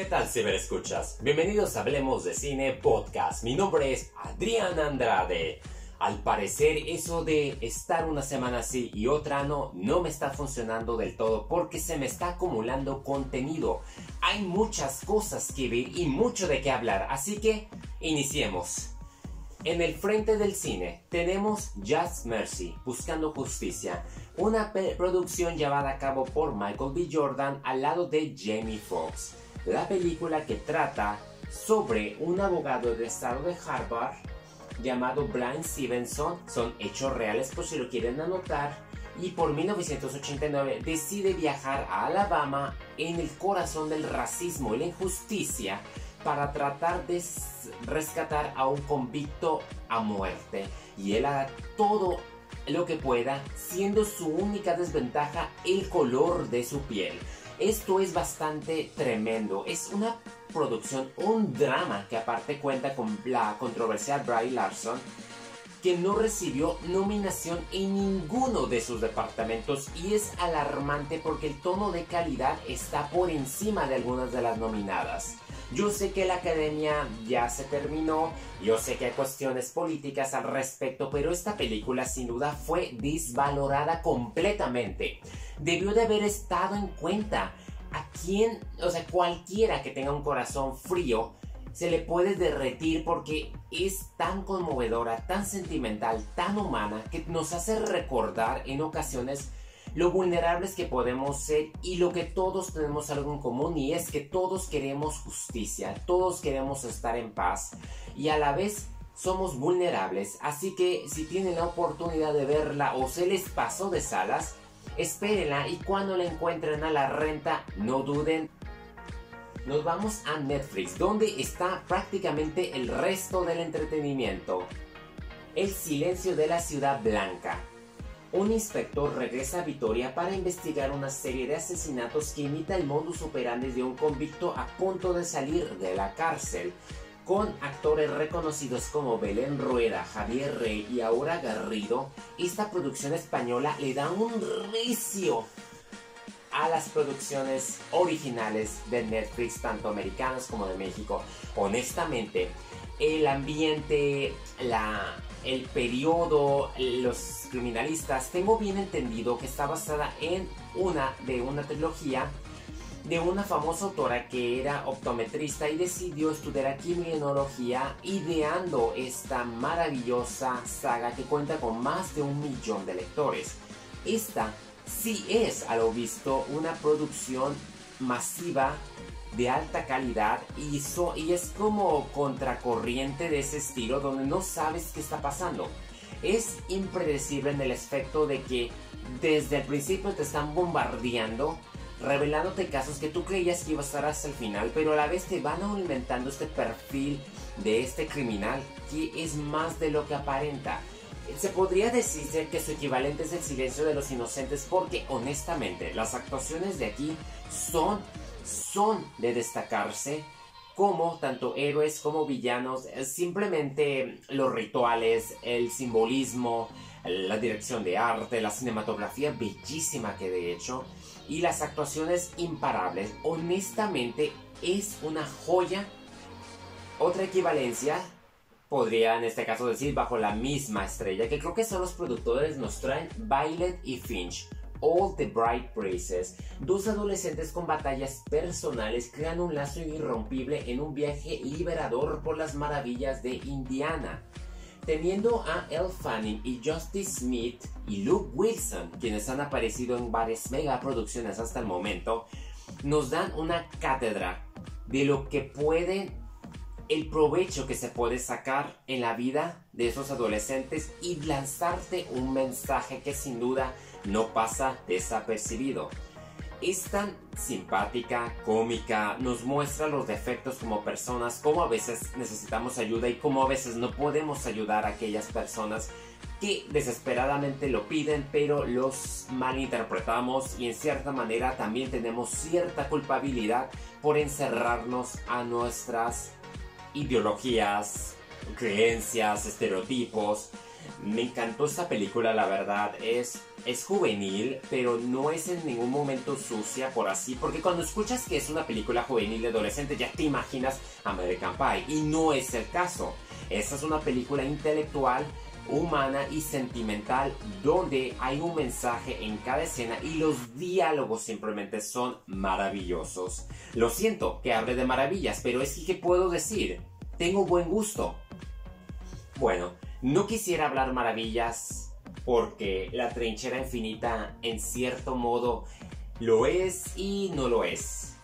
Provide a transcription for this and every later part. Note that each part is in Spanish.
¿Qué tal ciberescuchas? Bienvenidos a Hablemos de Cine Podcast. Mi nombre es Adrián Andrade. Al parecer eso de estar una semana así y otra no, no me está funcionando del todo porque se me está acumulando contenido. Hay muchas cosas que ver y mucho de qué hablar, así que iniciemos. En el frente del cine tenemos Just Mercy, Buscando Justicia, una producción llevada a cabo por Michael B. Jordan al lado de Jamie Foxx. La película que trata sobre un abogado del estado de Harvard llamado Brian Stevenson, son hechos reales por si lo quieren anotar, y por 1989 decide viajar a Alabama en el corazón del racismo y la injusticia para tratar de rescatar a un convicto a muerte. Y él hará todo lo que pueda, siendo su única desventaja el color de su piel. Esto es bastante tremendo. Es una producción, un drama que aparte cuenta con la controversial Bry Larson, que no recibió nominación en ninguno de sus departamentos y es alarmante porque el tono de calidad está por encima de algunas de las nominadas. Yo sé que la academia ya se terminó, yo sé que hay cuestiones políticas al respecto, pero esta película sin duda fue desvalorada completamente. Debió de haber estado en cuenta. A quien, o sea, cualquiera que tenga un corazón frío, se le puede derretir porque es tan conmovedora, tan sentimental, tan humana, que nos hace recordar en ocasiones lo vulnerables que podemos ser y lo que todos tenemos algo en común y es que todos queremos justicia, todos queremos estar en paz y a la vez somos vulnerables, así que si tienen la oportunidad de verla o se les pasó de salas, espérenla y cuando la encuentren a la renta, no duden. Nos vamos a Netflix, donde está prácticamente el resto del entretenimiento. El silencio de la ciudad blanca un inspector regresa a Vitoria para investigar una serie de asesinatos que imita el modus operandi de un convicto a punto de salir de la cárcel. Con actores reconocidos como Belén Rueda, Javier Rey y Aura Garrido, esta producción española le da un recio a las producciones originales de Netflix, tanto americanas como de México. Honestamente, el ambiente, la, el periodo, los criminalistas, tengo bien entendido que está basada en una de una trilogía de una famosa autora que era optometrista y decidió estudiar criminología ideando esta maravillosa saga que cuenta con más de un millón de lectores. Esta sí es, a lo visto, una producción masiva de alta calidad y, y es como contracorriente de ese estilo donde no sabes qué está pasando. Es impredecible en el aspecto de que desde el principio te están bombardeando, revelándote casos que tú creías que iba a estar hasta el final, pero a la vez te van aumentando este perfil de este criminal que es más de lo que aparenta. Se podría decir que su equivalente es el silencio de los inocentes porque honestamente las actuaciones de aquí son son de destacarse como tanto héroes como villanos, simplemente los rituales, el simbolismo, la dirección de arte, la cinematografía bellísima que de hecho, y las actuaciones imparables. Honestamente es una joya. Otra equivalencia podría en este caso decir bajo la misma estrella, que creo que son los productores nos traen Violet y Finch All the Bright Braces, dos adolescentes con batallas personales crean un lazo irrompible en un viaje liberador por las maravillas de Indiana. Teniendo a Elle Fanning y Justice Smith y Luke Wilson, quienes han aparecido en varias megaproducciones hasta el momento, nos dan una cátedra de lo que pueden el provecho que se puede sacar en la vida de esos adolescentes y lanzarte un mensaje que sin duda no pasa desapercibido. Es tan simpática, cómica, nos muestra los defectos como personas, cómo a veces necesitamos ayuda y cómo a veces no podemos ayudar a aquellas personas que desesperadamente lo piden, pero los malinterpretamos y en cierta manera también tenemos cierta culpabilidad por encerrarnos a nuestras ideologías, creencias, estereotipos. Me encantó esta película, la verdad. Es, es juvenil, pero no es en ningún momento sucia, por así. Porque cuando escuchas que es una película juvenil de adolescente, ya te imaginas American Pie. Y no es el caso. Esta es una película intelectual humana y sentimental donde hay un mensaje en cada escena y los diálogos simplemente son maravillosos. Lo siento que hable de maravillas, pero es que ¿qué puedo decir? Tengo buen gusto. Bueno, no quisiera hablar maravillas porque la trinchera infinita en cierto modo lo es y no lo es.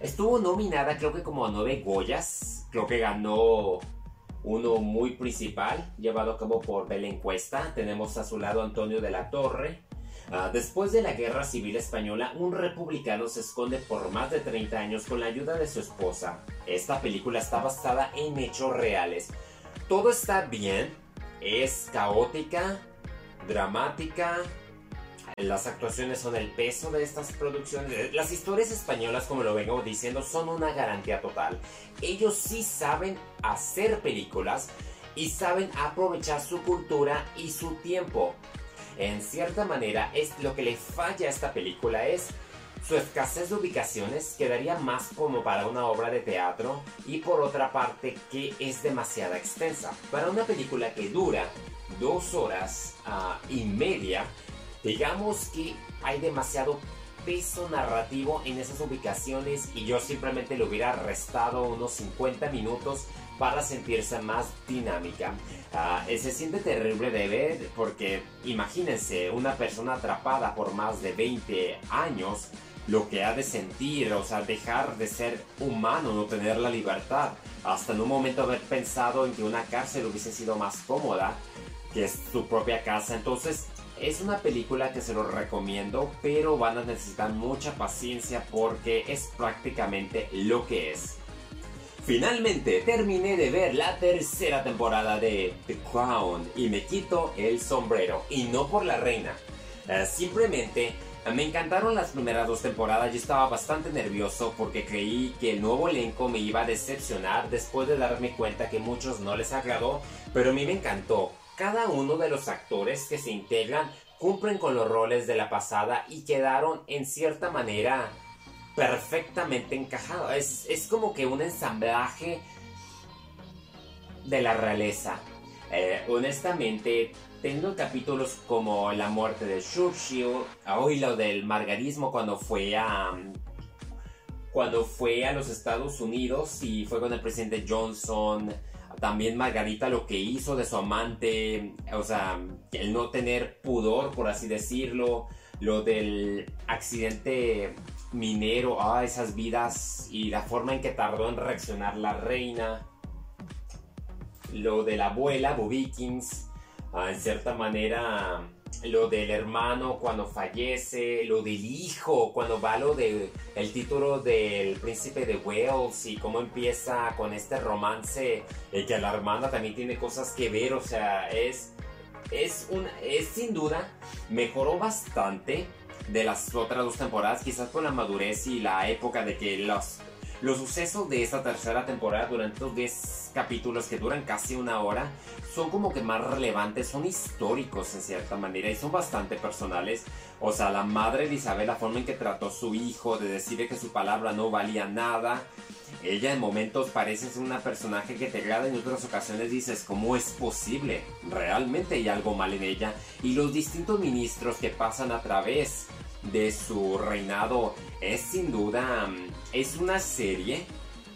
Estuvo nominada creo que como a nueve Goyas, creo que ganó uno muy principal, llevado a cabo por Belén Cuesta. Tenemos a su lado Antonio de la Torre. Ah, después de la Guerra Civil Española, un republicano se esconde por más de 30 años con la ayuda de su esposa. Esta película está basada en hechos reales. Todo está bien, es caótica, dramática, las actuaciones son el peso de estas producciones. Las historias españolas, como lo vengo diciendo, son una garantía total. Ellos sí saben hacer películas y saben aprovechar su cultura y su tiempo. En cierta manera, es lo que le falla a esta película es su escasez de ubicaciones quedaría más como para una obra de teatro y por otra parte que es demasiado extensa. Para una película que dura dos horas ah, y media, digamos que hay demasiado peso narrativo en esas ubicaciones y yo simplemente le hubiera restado unos 50 minutos para sentirse más dinámica. Ah, se siente terrible de ver porque imagínense una persona atrapada por más de 20 años lo que ha de sentir, o sea, dejar de ser humano, no tener la libertad, hasta en un momento haber pensado en que una cárcel hubiese sido más cómoda que su propia casa. Entonces, es una película que se lo recomiendo, pero van a necesitar mucha paciencia porque es prácticamente lo que es. Finalmente terminé de ver la tercera temporada de The Crown y me quito el sombrero. Y no por la reina. Eh, simplemente me encantaron las primeras dos temporadas. Yo estaba bastante nervioso porque creí que el nuevo elenco me iba a decepcionar después de darme cuenta que muchos no les agradó. Pero a mí me encantó cada uno de los actores que se integran cumplen con los roles de la pasada y quedaron en cierta manera perfectamente encajados. Es, como que un ensamblaje de la realeza. Eh, honestamente, tengo capítulos como la muerte de Churchill, hoy lo del margarismo cuando fue a cuando fue a los Estados Unidos y fue con el presidente Johnson también Margarita lo que hizo de su amante, o sea, el no tener pudor, por así decirlo, lo del accidente minero, ah, esas vidas y la forma en que tardó en reaccionar la reina, lo de la abuela, Bubikins, ah, en cierta manera lo del hermano cuando fallece, lo del hijo cuando va lo de el título del príncipe de Wales y cómo empieza con este romance y que la hermana también tiene cosas que ver, o sea, es es es sin duda mejoró bastante de las otras dos temporadas, quizás por la madurez y la época de que los los sucesos de esta tercera temporada durante estos 10 capítulos que duran casi una hora son como que más relevantes, son históricos en cierta manera y son bastante personales. O sea, la madre de Isabel, la forma en que trató a su hijo, de decirle que su palabra no valía nada. Ella en momentos parece ser una personaje que te agrada, en otras ocasiones dices, ¿cómo es posible? Realmente hay algo mal en ella. Y los distintos ministros que pasan a través de su reinado es sin duda, mm, es una serie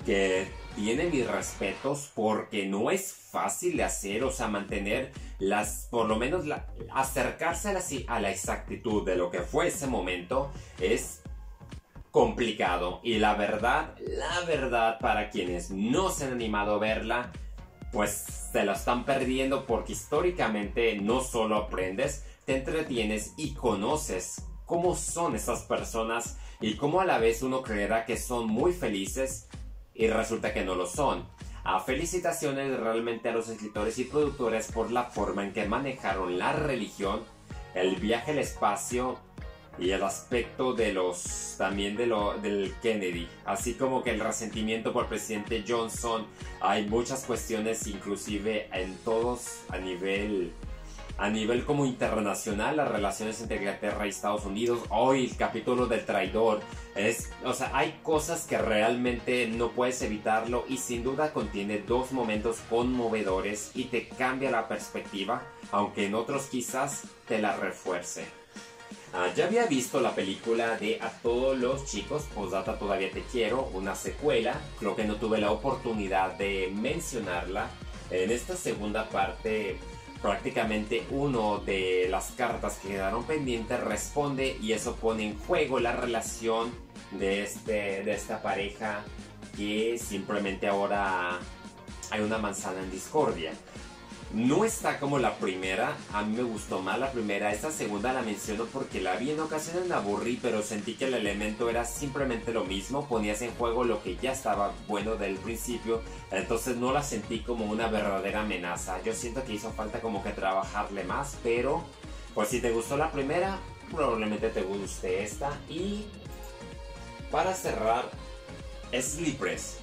que tiene mis respetos porque no es fácil de hacer, o sea, mantener las, por lo menos acercarse a la, a la exactitud de lo que fue ese momento es complicado. Y la verdad, la verdad, para quienes no se han animado a verla, pues se la están perdiendo porque históricamente no solo aprendes, te entretienes y conoces cómo son esas personas y cómo a la vez uno creerá que son muy felices y resulta que no lo son. A felicitaciones realmente a los escritores y productores por la forma en que manejaron la religión, el viaje al espacio y el aspecto de los también de lo del Kennedy, así como que el resentimiento por el presidente Johnson, hay muchas cuestiones inclusive en todos a nivel a nivel como internacional, las relaciones entre Inglaterra y Estados Unidos, hoy el capítulo del traidor, es, o sea, hay cosas que realmente no puedes evitarlo y sin duda contiene dos momentos conmovedores y te cambia la perspectiva, aunque en otros quizás te la refuerce. Ah, ya había visto la película de A todos los chicos, Posdata todavía te quiero, una secuela, creo que no tuve la oportunidad de mencionarla. En esta segunda parte prácticamente uno de las cartas que quedaron pendientes responde y eso pone en juego la relación de, este, de esta pareja que simplemente ahora hay una manzana en discordia. No está como la primera, a mí me gustó más la primera, esta segunda la menciono porque la vi en ocasiones me aburrí, pero sentí que el elemento era simplemente lo mismo, ponías en juego lo que ya estaba bueno del principio, entonces no la sentí como una verdadera amenaza, yo siento que hizo falta como que trabajarle más, pero pues si te gustó la primera, probablemente te guste esta. Y para cerrar, Sleepers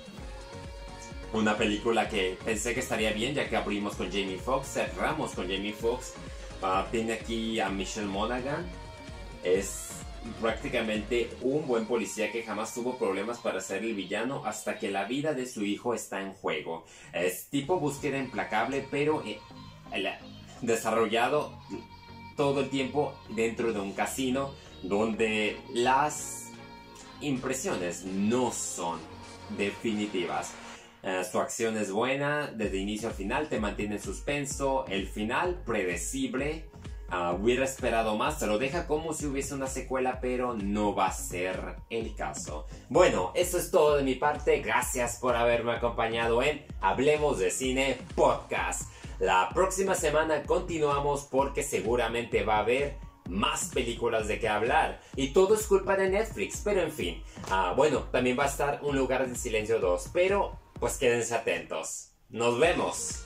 una película que pensé que estaría bien ya que abrimos con Jamie Foxx, cerramos con Jamie Foxx. Ah, tiene aquí a Michelle Monaghan. Es prácticamente un buen policía que jamás tuvo problemas para ser el villano hasta que la vida de su hijo está en juego. Es tipo búsqueda implacable, pero eh, desarrollado todo el tiempo dentro de un casino donde las impresiones no son definitivas. Eh, su acción es buena, desde inicio a final te mantiene en suspenso, el final predecible. Uh, hubiera esperado más, se lo deja como si hubiese una secuela, pero no va a ser el caso. Bueno, eso es todo de mi parte. Gracias por haberme acompañado en Hablemos de Cine Podcast. La próxima semana continuamos porque seguramente va a haber más películas de qué hablar. Y todo es culpa de Netflix, pero en fin. Uh, bueno, también va a estar Un lugar de silencio 2, pero pues quédense atentos. Nos vemos.